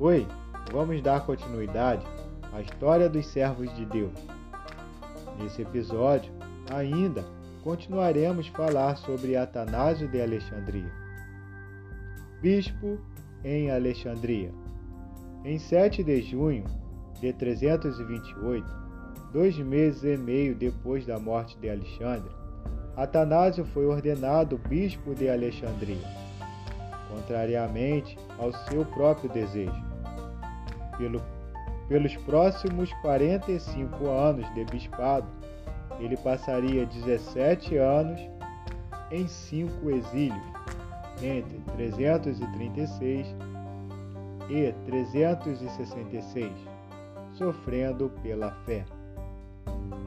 Oi, vamos dar continuidade à história dos servos de Deus. Nesse episódio, ainda continuaremos falar sobre Atanásio de Alexandria, bispo em Alexandria. Em 7 de junho de 328, dois meses e meio depois da morte de Alexandre, Atanásio foi ordenado bispo de Alexandria, contrariamente ao seu próprio desejo. Pelo, pelos próximos 45 anos de bispado, ele passaria 17 anos em cinco exílios, entre 336 e 366, sofrendo pela fé.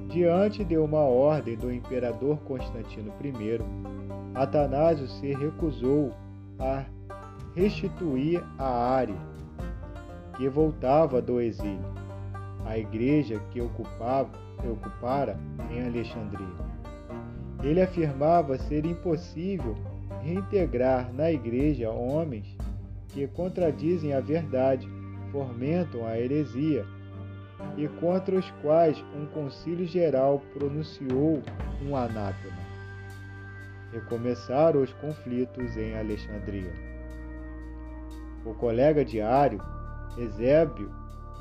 Diante de uma ordem do imperador Constantino I, Atanásio se recusou a restituir a área que voltava do exílio, a igreja que ocupava, ocupara em Alexandria. Ele afirmava ser impossível reintegrar na igreja homens que contradizem a verdade, fomentam a heresia e contra os quais um concílio geral pronunciou um anátema. Recomeçaram os conflitos em Alexandria. O colega diário, Ezébio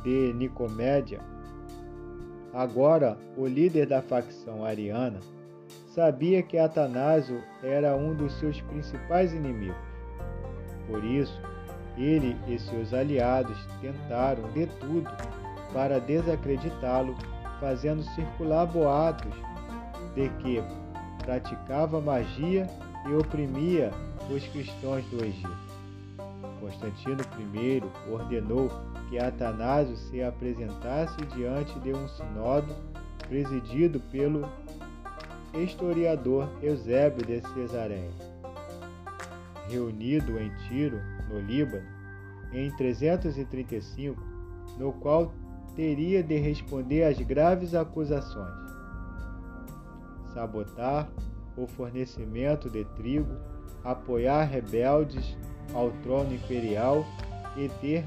de Nicomédia, agora o líder da facção ariana, sabia que Atanásio era um dos seus principais inimigos. Por isso, ele e seus aliados tentaram de tudo para desacreditá-lo, fazendo circular boatos de que praticava magia e oprimia os cristãos do Egito. Constantino I ordenou que Atanásio se apresentasse diante de um sinódo presidido pelo historiador Eusébio de Cesareia. Reunido em Tiro, no Líbano, em 335, no qual teria de responder às graves acusações: sabotar o fornecimento de trigo, apoiar rebeldes ao trono imperial e ter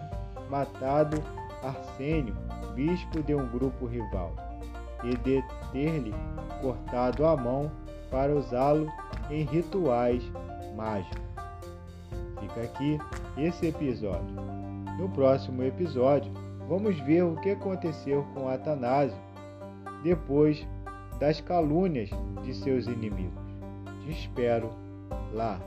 matado Arsênio, bispo de um grupo rival, e de ter-lhe cortado a mão para usá-lo em rituais mágicos. Fica aqui esse episódio. No próximo episódio, vamos ver o que aconteceu com Atanásio depois das calúnias de seus inimigos. Te espero lá.